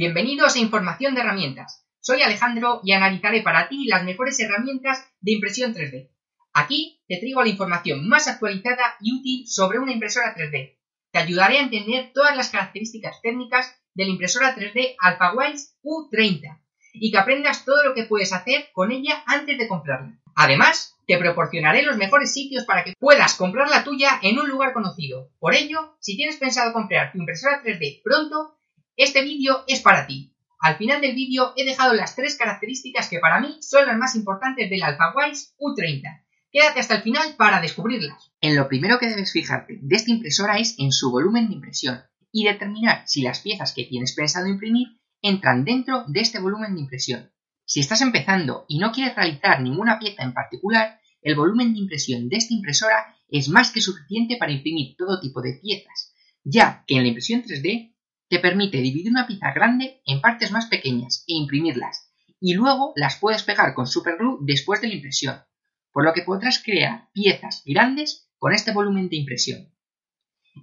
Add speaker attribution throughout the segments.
Speaker 1: Bienvenidos a Información de Herramientas. Soy Alejandro y analizaré para ti las mejores herramientas de impresión 3D. Aquí te traigo la información más actualizada y útil sobre una impresora 3D. Te ayudaré a entender todas las características técnicas de la impresora 3D AlphaWise U30 y que aprendas todo lo que puedes hacer con ella antes de comprarla. Además, te proporcionaré los mejores sitios para que puedas comprar la tuya en un lugar conocido. Por ello, si tienes pensado comprar tu impresora 3D pronto, este vídeo es para ti. Al final del vídeo he dejado las tres características que para mí son las más importantes del AlphaWise U30. Quédate hasta el final para descubrirlas. En lo primero que debes fijarte de esta impresora es en su volumen de impresión y determinar si las piezas que tienes pensado imprimir entran dentro de este volumen de impresión. Si estás empezando y no quieres realizar ninguna pieza en particular, el volumen de impresión de esta impresora es más que suficiente para imprimir todo tipo de piezas, ya que en la impresión 3D te permite dividir una pieza grande en partes más pequeñas e imprimirlas, y luego las puedes pegar con superglue después de la impresión, por lo que podrás crear piezas grandes con este volumen de impresión.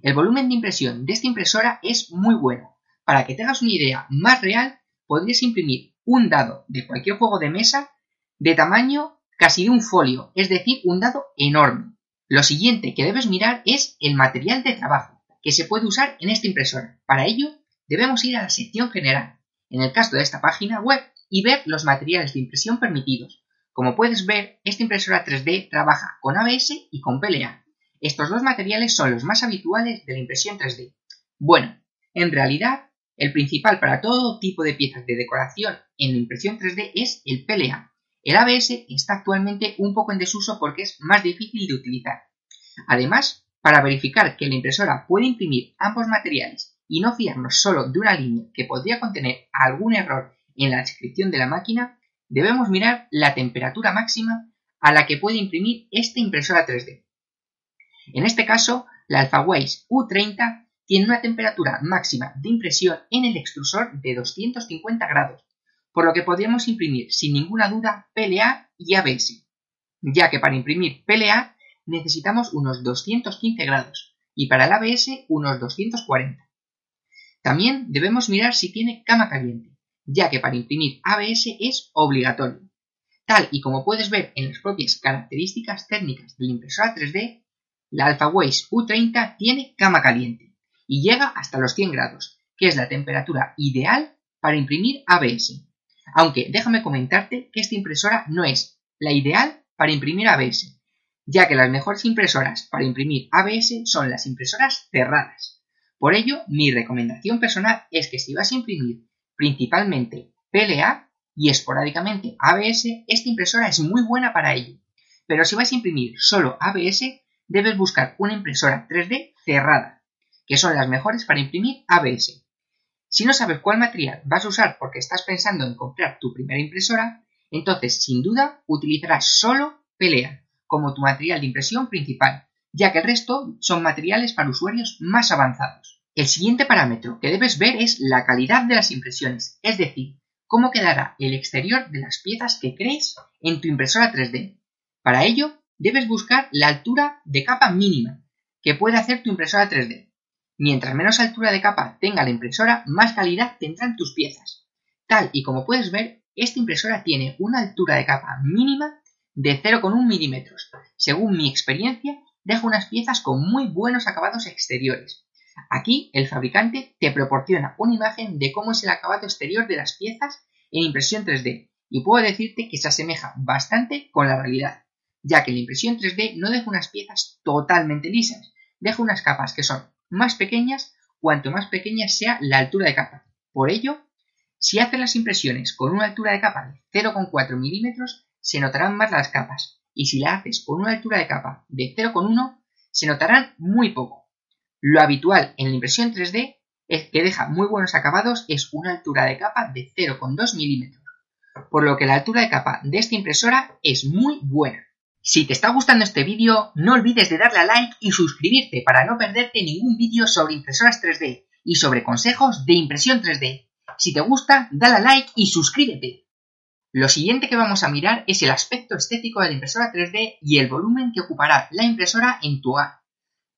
Speaker 1: El volumen de impresión de esta impresora es muy bueno. Para que tengas una idea más real, podrías imprimir un dado de cualquier juego de mesa de tamaño casi de un folio, es decir, un dado enorme. Lo siguiente que debes mirar es el material de trabajo que se puede usar en esta impresora. Para ello, debemos ir a la sección general, en el caso de esta página web, y ver los materiales de impresión permitidos. Como puedes ver, esta impresora 3D trabaja con ABS y con PLA. Estos dos materiales son los más habituales de la impresión 3D. Bueno, en realidad, el principal para todo tipo de piezas de decoración en la impresión 3D es el PLA. El ABS está actualmente un poco en desuso porque es más difícil de utilizar. Además, para verificar que la impresora puede imprimir ambos materiales y no fiarnos solo de una línea que podría contener algún error en la descripción de la máquina, debemos mirar la temperatura máxima a la que puede imprimir esta impresora 3D. En este caso, la AlphaWise U30 tiene una temperatura máxima de impresión en el extrusor de 250 grados, por lo que podríamos imprimir sin ninguna duda PLA y ABS, ya que para imprimir PLA necesitamos unos 215 grados y para el ABS unos 240. También debemos mirar si tiene cama caliente, ya que para imprimir ABS es obligatorio. Tal y como puedes ver en las propias características técnicas de la impresora 3D, la AlphaWise U30 tiene cama caliente y llega hasta los 100 grados, que es la temperatura ideal para imprimir ABS. Aunque déjame comentarte que esta impresora no es la ideal para imprimir ABS, ya que las mejores impresoras para imprimir ABS son las impresoras cerradas. Por ello, mi recomendación personal es que si vas a imprimir principalmente PLA y esporádicamente ABS, esta impresora es muy buena para ello. Pero si vas a imprimir solo ABS, debes buscar una impresora 3D cerrada, que son las mejores para imprimir ABS. Si no sabes cuál material vas a usar porque estás pensando en comprar tu primera impresora, entonces sin duda utilizarás solo PLA como tu material de impresión principal, ya que el resto son materiales para usuarios más avanzados. El siguiente parámetro que debes ver es la calidad de las impresiones, es decir, cómo quedará el exterior de las piezas que crees en tu impresora 3D. Para ello, debes buscar la altura de capa mínima que puede hacer tu impresora 3D. Mientras menos altura de capa tenga la impresora, más calidad tendrán tus piezas. Tal y como puedes ver, esta impresora tiene una altura de capa mínima de 0,1 milímetros. Según mi experiencia, deja unas piezas con muy buenos acabados exteriores. Aquí el fabricante te proporciona una imagen de cómo es el acabado exterior de las piezas en impresión 3D y puedo decirte que se asemeja bastante con la realidad, ya que la impresión 3D no deja unas piezas totalmente lisas, deja unas capas que son más pequeñas cuanto más pequeña sea la altura de capa. Por ello, si haces las impresiones con una altura de capa de 0,4 milímetros, se notarán más las capas y si la haces con una altura de capa de 0,1 se notarán muy poco. Lo habitual en la impresión 3D es que deja muy buenos acabados es una altura de capa de 0,2 milímetros, por lo que la altura de capa de esta impresora es muy buena. Si te está gustando este vídeo, no olvides de darle a like y suscribirte para no perderte ningún vídeo sobre impresoras 3D y sobre consejos de impresión 3D. Si te gusta, dale a like y suscríbete. Lo siguiente que vamos a mirar es el aspecto estético de la impresora 3D y el volumen que ocupará la impresora en tu hogar.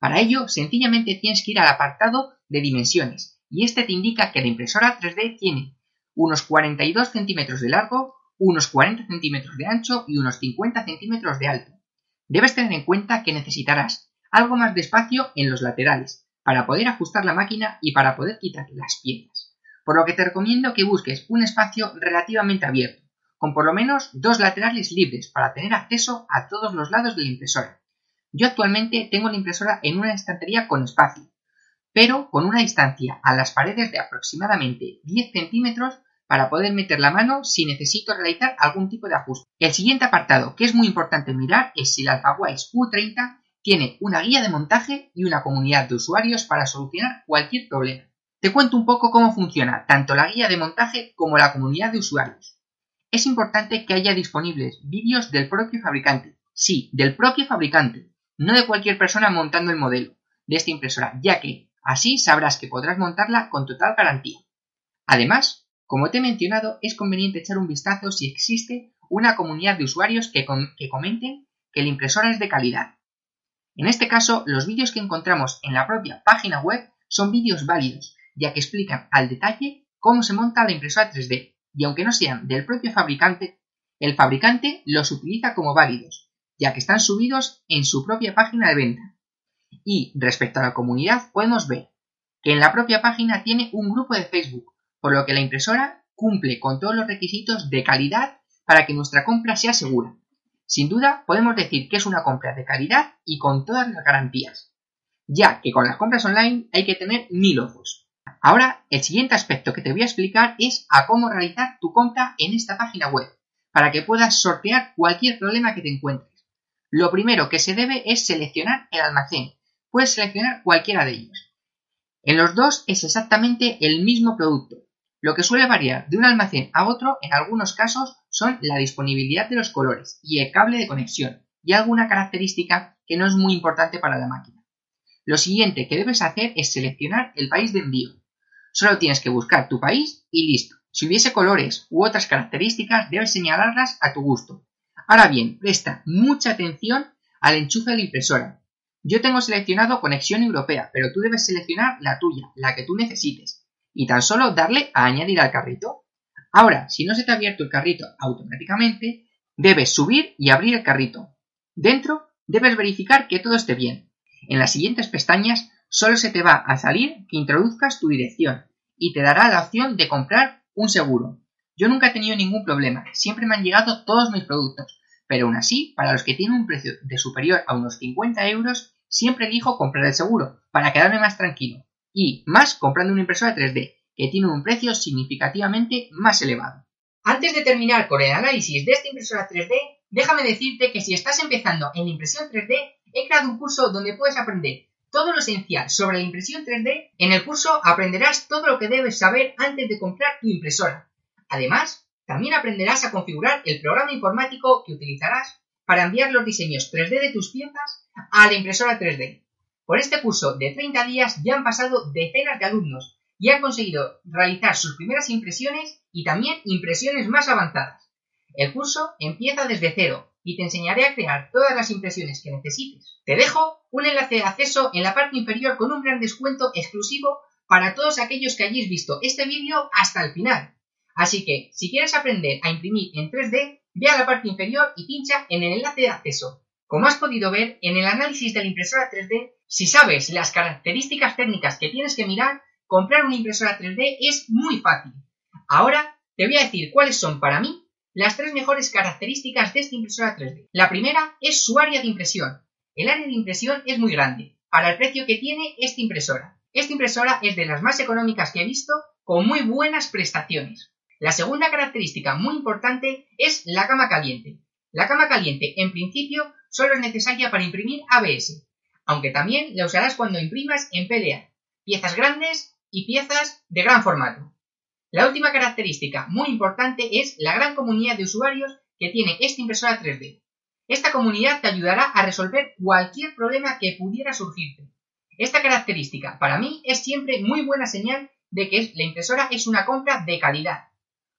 Speaker 1: Para ello, sencillamente tienes que ir al apartado de dimensiones y este te indica que la impresora 3D tiene unos 42 centímetros de largo, unos 40 centímetros de ancho y unos 50 centímetros de alto. Debes tener en cuenta que necesitarás algo más de espacio en los laterales para poder ajustar la máquina y para poder quitar las piezas, por lo que te recomiendo que busques un espacio relativamente abierto, con por lo menos dos laterales libres para tener acceso a todos los lados de la impresora. Yo actualmente tengo la impresora en una estantería con espacio, pero con una distancia a las paredes de aproximadamente 10 centímetros para poder meter la mano si necesito realizar algún tipo de ajuste. El siguiente apartado que es muy importante mirar es si el AlphaWise U30 tiene una guía de montaje y una comunidad de usuarios para solucionar cualquier problema. Te cuento un poco cómo funciona tanto la guía de montaje como la comunidad de usuarios. Es importante que haya disponibles vídeos del propio fabricante. Sí, del propio fabricante, no de cualquier persona montando el modelo de esta impresora, ya que así sabrás que podrás montarla con total garantía. Además, como te he mencionado, es conveniente echar un vistazo si existe una comunidad de usuarios que, comenten que la impresora es de calidad. En este caso, los vídeos que encontramos en la propia página web son vídeos válidos, ya que explican al detalle cómo se monta la impresora 3D, y aunque no sean del propio fabricante, el fabricante los utiliza como válidos, ya que están subidos en su propia página de venta. Y respecto a la comunidad, podemos ver que en la propia página tiene un grupo de Facebook por lo que la impresora cumple con todos los requisitos de calidad para que nuestra compra sea segura. Sin duda, podemos decir que es una compra de calidad y con todas las garantías, ya que con las compras online hay que tener mil ojos. Ahora, el siguiente aspecto que te voy a explicar es a cómo realizar tu compra en esta página web, para que puedas sortear cualquier problema que te encuentres. Lo primero que se debe es seleccionar el almacén. Puedes seleccionar cualquiera de ellos. En los dos es exactamente el mismo producto, lo que suele variar de un almacén a otro en algunos casos son la disponibilidad de los colores y el cable de conexión y alguna característica que no es muy importante para la máquina. Lo siguiente que debes hacer es seleccionar el país de envío. Solo tienes que buscar tu país y listo. Si hubiese colores u otras características debes señalarlas a tu gusto. Ahora bien, presta mucha atención al enchufe de la impresora. Yo tengo seleccionado conexión europea, pero tú debes seleccionar la tuya, la que tú necesites y tan solo darle a añadir al carrito. Ahora, si no se te ha abierto el carrito automáticamente, debes subir y abrir el carrito. Dentro debes verificar que todo esté bien. En las siguientes pestañas solo se te va a salir que introduzcas tu dirección y te dará la opción de comprar un seguro. Yo nunca he tenido ningún problema, siempre me han llegado todos mis productos, pero aún así, para los que tienen un precio de superior a unos 50 euros, siempre elijo comprar el seguro, para quedarme más tranquilo y más comprando una impresora 3D, que tiene un precio significativamente más elevado. Antes de terminar con el análisis de esta impresora 3D, déjame decirte que si estás empezando en impresión 3D, he creado un curso donde puedes aprender todo lo esencial sobre la impresión 3D. En el curso aprenderás todo lo que debes saber antes de comprar tu impresora. Además, también aprenderás a configurar el programa informático que utilizarás para enviar los diseños 3D de tus piezas a la impresora 3D. Por este curso de 30 días ya han pasado decenas de alumnos y han conseguido realizar sus primeras impresiones y también impresiones más avanzadas. El curso empieza desde cero y te enseñaré a crear todas las impresiones que necesites. Te dejo un enlace de acceso en la parte inferior con un gran descuento exclusivo para todos aquellos que hayáis visto este vídeo hasta el final. Así que, si quieres aprender a imprimir en 3D, ve a la parte inferior y pincha en el enlace de acceso. Como has podido ver, en el análisis de la impresora 3D si sabes las características técnicas que tienes que mirar, comprar una impresora 3D es muy fácil. Ahora te voy a decir cuáles son para mí las tres mejores características de esta impresora 3D. La primera es su área de impresión. El área de impresión es muy grande, para el precio que tiene esta impresora. Esta impresora es de las más económicas que he visto, con muy buenas prestaciones. La segunda característica muy importante es la gama caliente. La cama caliente, en principio, solo es necesaria para imprimir ABS, aunque también la usarás cuando imprimas en PDA, piezas grandes y piezas de gran formato. La última característica muy importante es la gran comunidad de usuarios que tiene esta impresora 3D. Esta comunidad te ayudará a resolver cualquier problema que pudiera surgirte. Esta característica para mí es siempre muy buena señal de que la impresora es una compra de calidad.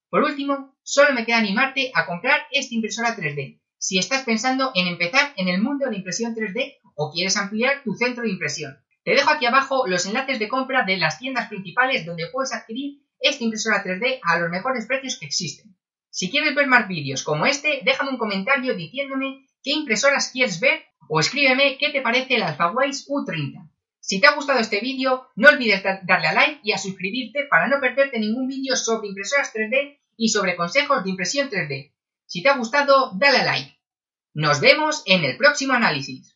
Speaker 1: Por último, solo me queda animarte a comprar esta impresora 3D, si estás pensando en empezar en el mundo de la impresión 3D o quieres ampliar tu centro de impresión. Te dejo aquí abajo los enlaces de compra de las tiendas principales donde puedes adquirir esta impresora 3D a los mejores precios que existen. Si quieres ver más vídeos como este, déjame un comentario diciéndome qué impresoras quieres ver o escríbeme qué te parece el AlphaWise U30. Si te ha gustado este vídeo, no olvides darle a like y a suscribirte para no perderte ningún vídeo sobre impresoras 3D y sobre consejos de impresión 3D. Si te ha gustado, dale a like. Nos vemos en el próximo análisis.